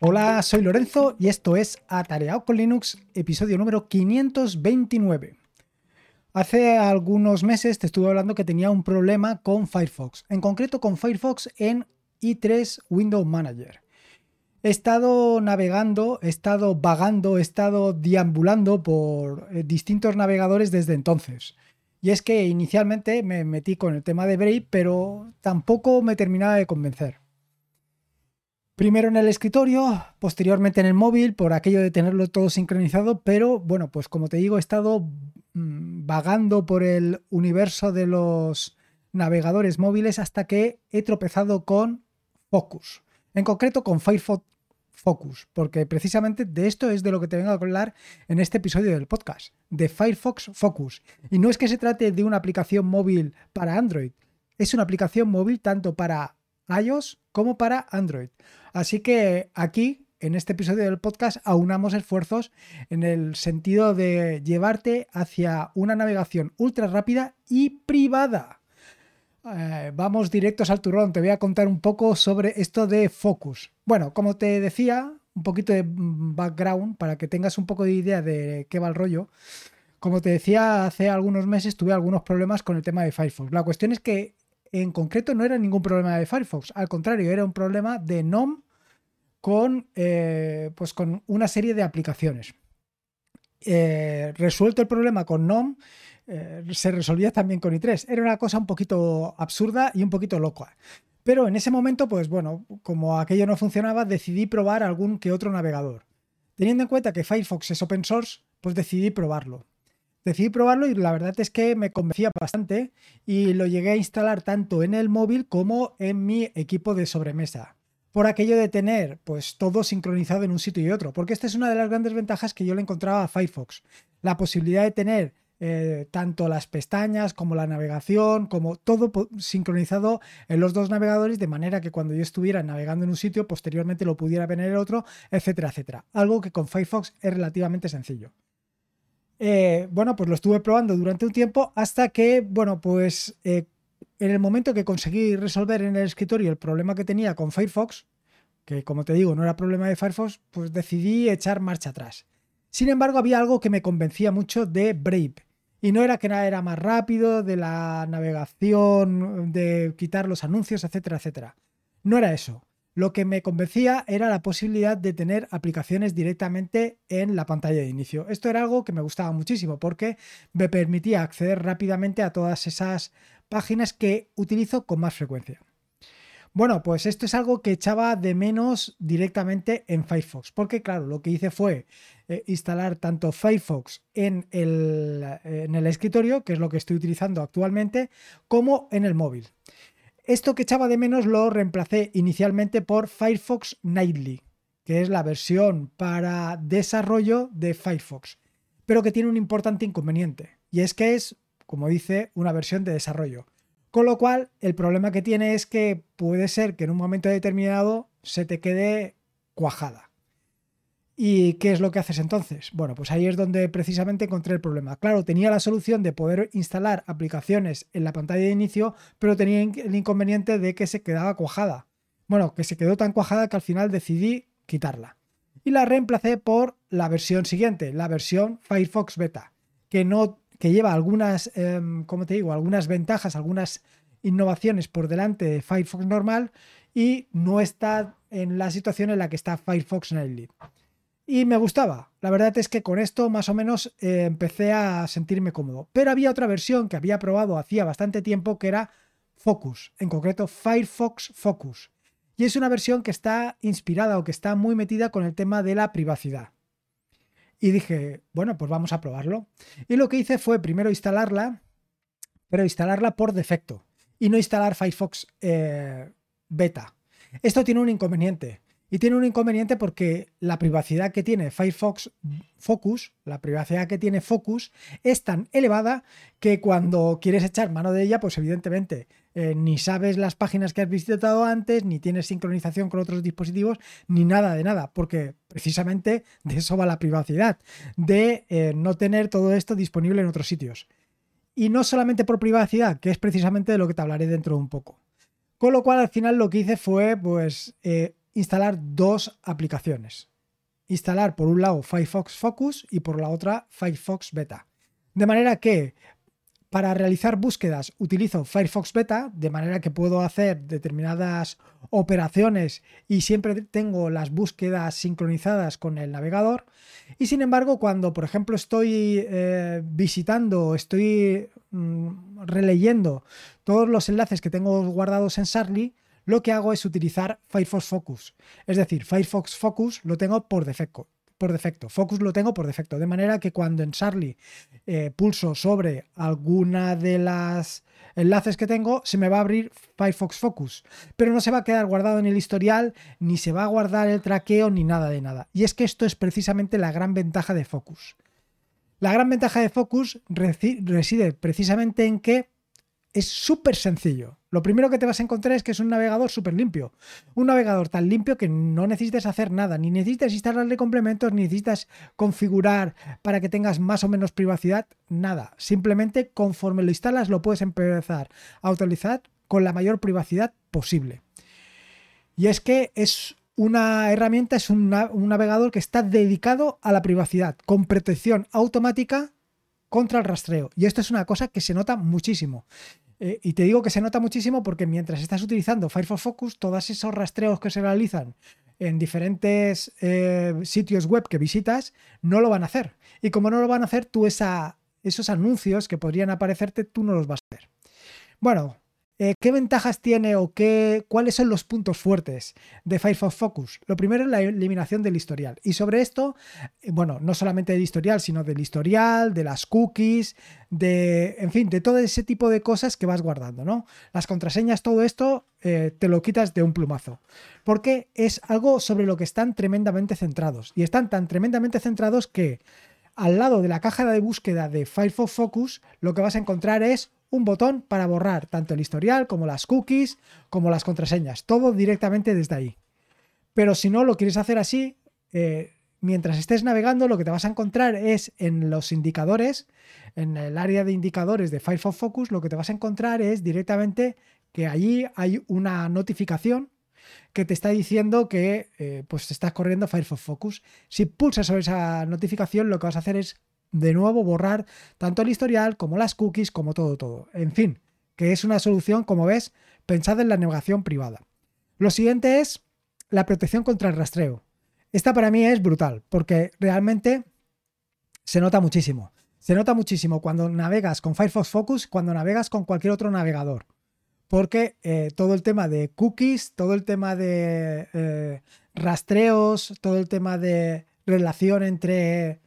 Hola, soy Lorenzo y esto es Atareado con Linux, episodio número 529. Hace algunos meses te estuve hablando que tenía un problema con Firefox, en concreto con Firefox en i3 Window Manager. He estado navegando, he estado vagando, he estado deambulando por eh, distintos navegadores desde entonces. Y es que inicialmente me metí con el tema de Brave, pero tampoco me terminaba de convencer. Primero en el escritorio, posteriormente en el móvil, por aquello de tenerlo todo sincronizado, pero bueno, pues como te digo, he estado mm, vagando por el universo de los navegadores móviles hasta que he tropezado con Focus. En concreto con Firefox Focus, porque precisamente de esto es de lo que te vengo a hablar en este episodio del podcast, de Firefox Focus. Y no es que se trate de una aplicación móvil para Android, es una aplicación móvil tanto para iOS como para Android. Así que aquí, en este episodio del podcast, aunamos esfuerzos en el sentido de llevarte hacia una navegación ultra rápida y privada. Eh, vamos directos al turrón, te voy a contar un poco sobre esto de Focus. Bueno, como te decía, un poquito de background para que tengas un poco de idea de qué va el rollo. Como te decía, hace algunos meses tuve algunos problemas con el tema de Firefox. La cuestión es que en concreto no era ningún problema de Firefox, al contrario, era un problema de NOM con, eh, pues con una serie de aplicaciones. Eh, resuelto el problema con NOM, eh, se resolvía también con i3. Era una cosa un poquito absurda y un poquito loca. Pero en ese momento, pues bueno, como aquello no funcionaba, decidí probar algún que otro navegador. Teniendo en cuenta que Firefox es open source, pues decidí probarlo. Decidí probarlo y la verdad es que me convencía bastante y lo llegué a instalar tanto en el móvil como en mi equipo de sobremesa. Por aquello de tener pues todo sincronizado en un sitio y otro, porque esta es una de las grandes ventajas que yo le encontraba a Firefox, la posibilidad de tener eh, tanto las pestañas como la navegación, como todo sincronizado en los dos navegadores, de manera que cuando yo estuviera navegando en un sitio, posteriormente lo pudiera ver en el otro, etcétera, etcétera. Algo que con Firefox es relativamente sencillo. Eh, bueno, pues lo estuve probando durante un tiempo hasta que, bueno, pues eh, en el momento que conseguí resolver en el escritorio el problema que tenía con Firefox, que como te digo no era problema de Firefox, pues decidí echar marcha atrás. Sin embargo, había algo que me convencía mucho de Brave. Y no era que nada era más rápido, de la navegación, de quitar los anuncios, etcétera, etcétera. No era eso. Lo que me convencía era la posibilidad de tener aplicaciones directamente en la pantalla de inicio. Esto era algo que me gustaba muchísimo porque me permitía acceder rápidamente a todas esas páginas que utilizo con más frecuencia. Bueno, pues esto es algo que echaba de menos directamente en Firefox, porque claro, lo que hice fue eh, instalar tanto Firefox en el, en el escritorio, que es lo que estoy utilizando actualmente, como en el móvil. Esto que echaba de menos lo reemplacé inicialmente por Firefox Nightly, que es la versión para desarrollo de Firefox, pero que tiene un importante inconveniente, y es que es, como dice, una versión de desarrollo. Con lo cual, el problema que tiene es que puede ser que en un momento determinado se te quede cuajada. ¿Y qué es lo que haces entonces? Bueno, pues ahí es donde precisamente encontré el problema. Claro, tenía la solución de poder instalar aplicaciones en la pantalla de inicio, pero tenía el inconveniente de que se quedaba cuajada. Bueno, que se quedó tan cuajada que al final decidí quitarla. Y la reemplacé por la versión siguiente, la versión Firefox Beta, que, no, que lleva algunas, em, como te digo, algunas ventajas, algunas innovaciones por delante de Firefox normal y no está en la situación en la que está Firefox Nightly y me gustaba. La verdad es que con esto más o menos eh, empecé a sentirme cómodo. Pero había otra versión que había probado hacía bastante tiempo que era Focus, en concreto Firefox Focus. Y es una versión que está inspirada o que está muy metida con el tema de la privacidad. Y dije, bueno, pues vamos a probarlo. Y lo que hice fue primero instalarla, pero instalarla por defecto y no instalar Firefox eh, beta. Esto tiene un inconveniente y tiene un inconveniente porque la privacidad que tiene Firefox Focus, la privacidad que tiene Focus, es tan elevada que cuando quieres echar mano de ella, pues evidentemente eh, ni sabes las páginas que has visitado antes, ni tienes sincronización con otros dispositivos, ni nada de nada, porque precisamente de eso va la privacidad, de eh, no tener todo esto disponible en otros sitios. Y no solamente por privacidad, que es precisamente de lo que te hablaré dentro de un poco. Con lo cual al final lo que hice fue pues eh, instalar dos aplicaciones. Instalar por un lado Firefox Focus y por la otra Firefox Beta. De manera que para realizar búsquedas utilizo Firefox Beta, de manera que puedo hacer determinadas operaciones y siempre tengo las búsquedas sincronizadas con el navegador. Y sin embargo, cuando por ejemplo estoy eh, visitando, estoy mm, releyendo todos los enlaces que tengo guardados en Sarly, lo que hago es utilizar Firefox Focus. Es decir, Firefox Focus lo tengo por defecto por defecto. Focus lo tengo por defecto. De manera que cuando en Charlie eh, pulso sobre alguna de las enlaces que tengo, se me va a abrir Firefox Focus. Pero no se va a quedar guardado en el historial, ni se va a guardar el traqueo, ni nada de nada. Y es que esto es precisamente la gran ventaja de Focus. La gran ventaja de Focus reside precisamente en que es súper sencillo. Lo primero que te vas a encontrar es que es un navegador súper limpio. Un navegador tan limpio que no necesitas hacer nada, ni necesitas instalarle complementos, ni necesitas configurar para que tengas más o menos privacidad, nada. Simplemente conforme lo instalas lo puedes empezar a utilizar con la mayor privacidad posible. Y es que es una herramienta, es un navegador que está dedicado a la privacidad, con protección automática contra el rastreo. Y esto es una cosa que se nota muchísimo. Eh, y te digo que se nota muchísimo porque mientras estás utilizando Firefox Focus, todos esos rastreos que se realizan en diferentes eh, sitios web que visitas no lo van a hacer. Y como no lo van a hacer, tú esa, esos anuncios que podrían aparecerte, tú no los vas a ver. Bueno, eh, ¿Qué ventajas tiene o qué, cuáles son los puntos fuertes de Firefox Focus? Lo primero es la eliminación del historial. Y sobre esto, eh, bueno, no solamente del historial, sino del historial, de las cookies, de, en fin, de todo ese tipo de cosas que vas guardando, ¿no? Las contraseñas, todo esto eh, te lo quitas de un plumazo. Porque es algo sobre lo que están tremendamente centrados. Y están tan tremendamente centrados que al lado de la caja de búsqueda de Firefox Focus, lo que vas a encontrar es un botón para borrar tanto el historial como las cookies, como las contraseñas, todo directamente desde ahí. Pero si no lo quieres hacer así, eh, mientras estés navegando, lo que te vas a encontrar es en los indicadores, en el área de indicadores de Firefox Focus, lo que te vas a encontrar es directamente que allí hay una notificación que te está diciendo que eh, pues estás corriendo Firefox Focus. Si pulsas sobre esa notificación, lo que vas a hacer es de nuevo borrar tanto el historial como las cookies, como todo, todo. En fin, que es una solución, como ves, pensada en la navegación privada. Lo siguiente es la protección contra el rastreo. Esta para mí es brutal, porque realmente se nota muchísimo. Se nota muchísimo cuando navegas con Firefox Focus, cuando navegas con cualquier otro navegador. Porque eh, todo el tema de cookies, todo el tema de eh, rastreos, todo el tema de relación entre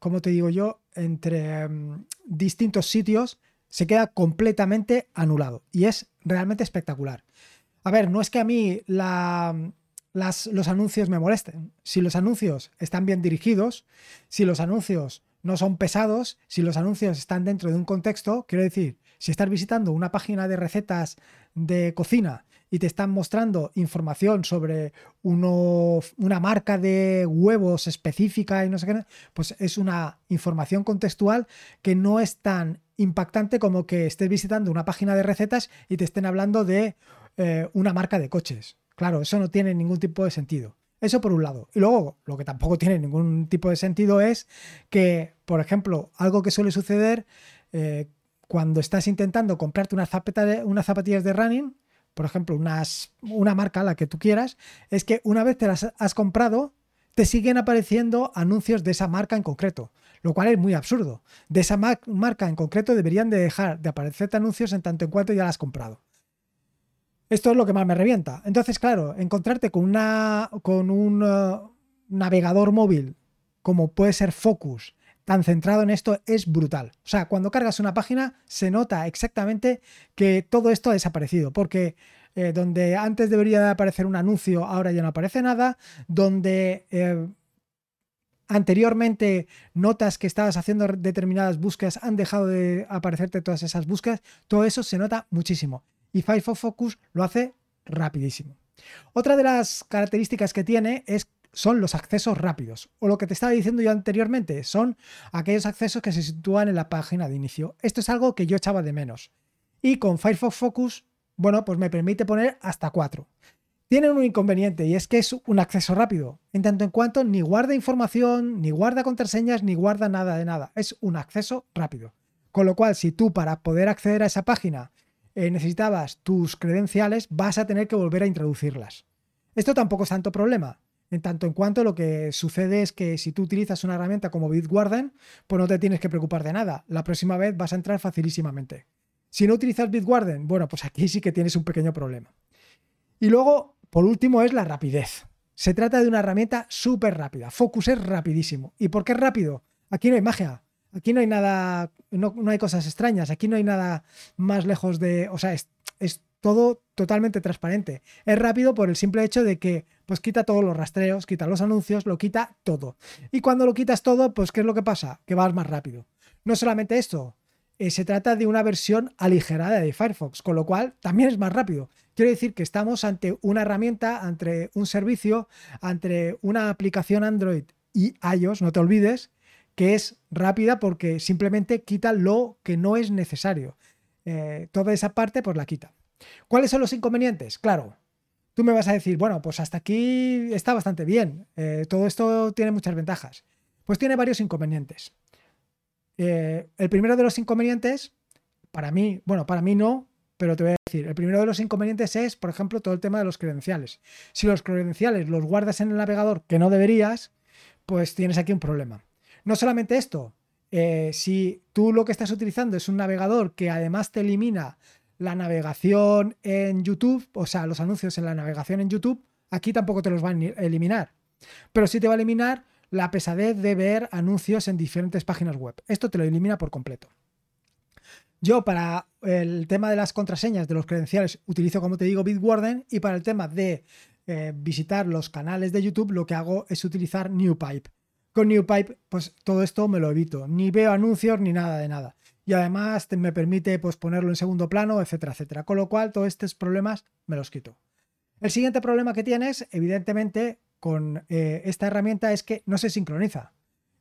como te digo yo, entre em, distintos sitios, se queda completamente anulado. Y es realmente espectacular. A ver, no es que a mí los anuncios me molesten. Si los anuncios están bien dirigidos, si los anuncios no son pesados, si los anuncios están dentro de un contexto, quiero decir, si estás visitando una página de recetas de cocina y te están mostrando información sobre una marca de huevos específica y no sé qué, pues es una información contextual que no es tan impactante como que estés visitando una página de recetas y te estén hablando de eh, una marca de coches. Claro, eso no tiene ningún tipo de sentido. Eso por un lado. Y luego, lo que tampoco tiene ningún tipo de sentido es que, por ejemplo, algo que suele suceder eh, cuando estás intentando comprarte unas, unas zapatillas de running, por ejemplo, unas, una marca, la que tú quieras, es que una vez te las has comprado, te siguen apareciendo anuncios de esa marca en concreto, lo cual es muy absurdo. De esa marca en concreto deberían de dejar de aparecerte anuncios en tanto en cuanto ya la has comprado. Esto es lo que más me revienta. Entonces, claro, encontrarte con, una, con un uh, navegador móvil como puede ser Focus, tan centrado en esto es brutal. O sea, cuando cargas una página se nota exactamente que todo esto ha desaparecido, porque eh, donde antes debería de aparecer un anuncio, ahora ya no aparece nada, donde eh, anteriormente notas que estabas haciendo determinadas búsquedas han dejado de aparecerte todas esas búsquedas, todo eso se nota muchísimo. Y Firefox Focus lo hace rapidísimo. Otra de las características que tiene es son los accesos rápidos. O lo que te estaba diciendo yo anteriormente, son aquellos accesos que se sitúan en la página de inicio. Esto es algo que yo echaba de menos. Y con Firefox Focus, bueno, pues me permite poner hasta 4. Tienen un inconveniente y es que es un acceso rápido, en tanto en cuanto ni guarda información, ni guarda contraseñas, ni guarda nada de nada. Es un acceso rápido. Con lo cual, si tú para poder acceder a esa página eh, necesitabas tus credenciales, vas a tener que volver a introducirlas. Esto tampoco es tanto problema, en tanto en cuanto lo que sucede es que si tú utilizas una herramienta como Bitwarden, pues no te tienes que preocupar de nada. La próxima vez vas a entrar facilísimamente. Si no utilizas Bitwarden, bueno, pues aquí sí que tienes un pequeño problema. Y luego por último es la rapidez. Se trata de una herramienta súper rápida. Focus es rapidísimo. ¿Y por qué es rápido? Aquí no hay magia. Aquí no hay nada, no, hay cosas extrañas. Aquí no hay nada más lejos de... O sea, es, es todo totalmente transparente. Es rápido por el simple hecho de que pues quita todos los rastreos, quita los anuncios, lo quita todo. Y cuando lo quitas todo, pues ¿qué es lo que pasa? Que vas más rápido. No solamente esto, eh, se trata de una versión aligerada de Firefox, con lo cual también es más rápido. Quiero decir que estamos ante una herramienta, ante un servicio, ante una aplicación Android y iOS, no te olvides, que es rápida porque simplemente quita lo que no es necesario. Eh, toda esa parte pues la quita. ¿Cuáles son los inconvenientes? Claro, tú me vas a decir, bueno, pues hasta aquí está bastante bien, eh, todo esto tiene muchas ventajas. Pues tiene varios inconvenientes. Eh, el primero de los inconvenientes, para mí, bueno, para mí no, pero te voy a decir, el primero de los inconvenientes es, por ejemplo, todo el tema de los credenciales. Si los credenciales los guardas en el navegador que no deberías, pues tienes aquí un problema. No solamente esto, eh, si tú lo que estás utilizando es un navegador que además te elimina la navegación en YouTube, o sea, los anuncios en la navegación en YouTube, aquí tampoco te los van a eliminar. Pero sí te va a eliminar la pesadez de ver anuncios en diferentes páginas web. Esto te lo elimina por completo. Yo para el tema de las contraseñas de los credenciales utilizo, como te digo, Bitwarden y para el tema de eh, visitar los canales de YouTube lo que hago es utilizar NewPipe. Con NewPipe pues todo esto me lo evito, ni veo anuncios ni nada de nada. Y además me permite pues, ponerlo en segundo plano, etcétera, etcétera. Con lo cual todos estos problemas me los quito. El siguiente problema que tienes, evidentemente, con eh, esta herramienta es que no se sincroniza.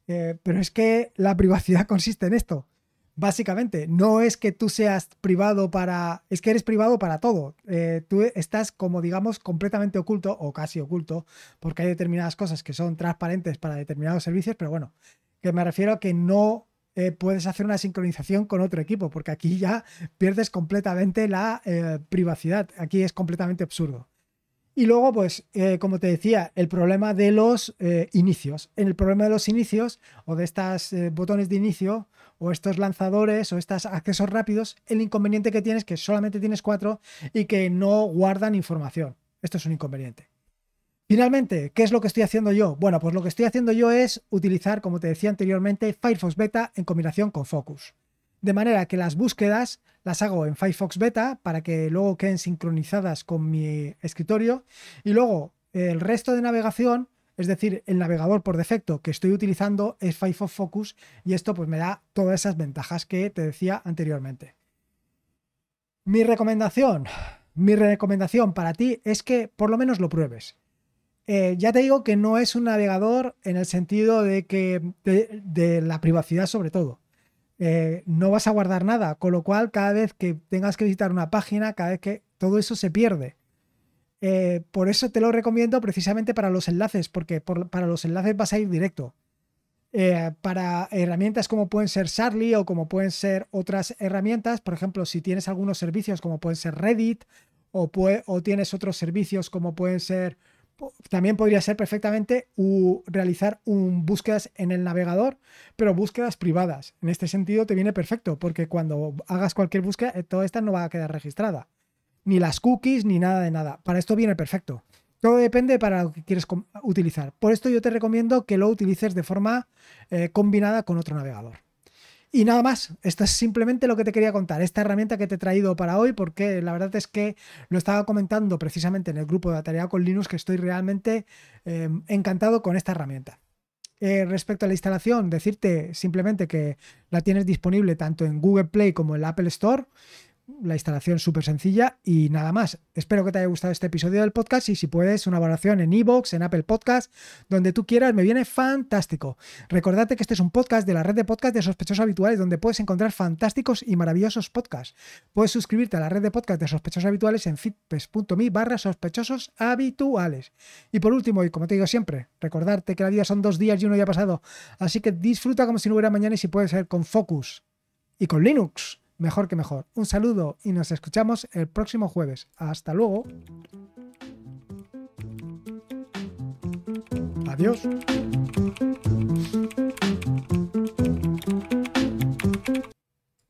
Eh, pero es que la privacidad consiste en esto. Básicamente, no es que tú seas privado para... Es que eres privado para todo. Eh, tú estás como digamos completamente oculto o casi oculto porque hay determinadas cosas que son transparentes para determinados servicios, pero bueno, que me refiero a que no puedes hacer una sincronización con otro equipo, porque aquí ya pierdes completamente la privacidad. Aquí es completamente absurdo. Y luego, pues, eh, como te decía, el problema de los eh, inicios. En el problema de los inicios o de estos eh, botones de inicio o estos lanzadores o estos accesos rápidos, el inconveniente que tienes es que solamente tienes cuatro y que no guardan información. Esto es un inconveniente. Finalmente, ¿qué es lo que estoy haciendo yo? Bueno, pues lo que estoy haciendo yo es utilizar, como te decía anteriormente, Firefox Beta en combinación con Focus. De manera que las búsquedas las hago en Firefox Beta para que luego queden sincronizadas con mi escritorio y luego el resto de navegación, es decir, el navegador por defecto que estoy utilizando es Firefox Focus y esto pues me da todas esas ventajas que te decía anteriormente. Mi recomendación, mi recomendación para ti es que por lo menos lo pruebes. Eh, ya te digo que no es un navegador en el sentido de que de la privacidad sobre todo. Eh, no vas a guardar nada, con lo cual cada vez que tengas que visitar una página, cada vez que todo eso se pierde. Eh, por eso te lo recomiendo precisamente para los enlaces, porque para los enlaces vas a ir directo. Para herramientas como pueden ser Charlie o como pueden ser otras herramientas, por ejemplo, si tienes algunos servicios como pueden ser Reddit o, o tienes otros servicios como pueden ser también podría ser perfectamente realizar un búsquedas en el navegador, pero búsquedas privadas. En este sentido te viene perfecto, porque cuando hagas cualquier búsqueda, eh, toda esta no va a quedar registrada. Ni las cookies, ni nada de nada. Para esto viene perfecto. Todo depende para lo que quieres utilizar. Por esto yo te recomiendo que lo utilices de forma eh, combinada con otro navegador. Y nada más, esto es simplemente lo que te quería contar, esta herramienta que te he traído para hoy, porque la verdad es que lo estaba comentando precisamente en el grupo de Atarea con Linux, que estoy realmente em, encantado con esta herramienta. Eh, respecto a la instalación, decirte simplemente que la tienes disponible tanto en Google Play como en la Apple Store. La instalación súper sencilla y nada más. Espero que te haya gustado este episodio del podcast y si puedes una valoración en iVoox, en Apple Podcast, donde tú quieras, me viene fantástico. Recordate que este es un podcast de la red de podcast de sospechosos habituales donde puedes encontrar fantásticos y maravillosos podcasts. Puedes suscribirte a la red de podcast de sospechosos habituales en fitpes.me barra sospechosos habituales. Y por último, y como te digo siempre, recordarte que la vida son dos días y uno ya pasado. Así que disfruta como si no hubiera mañana y si puede ser con Focus y con Linux mejor que mejor. Un saludo y nos escuchamos el próximo jueves. Hasta luego. Adiós.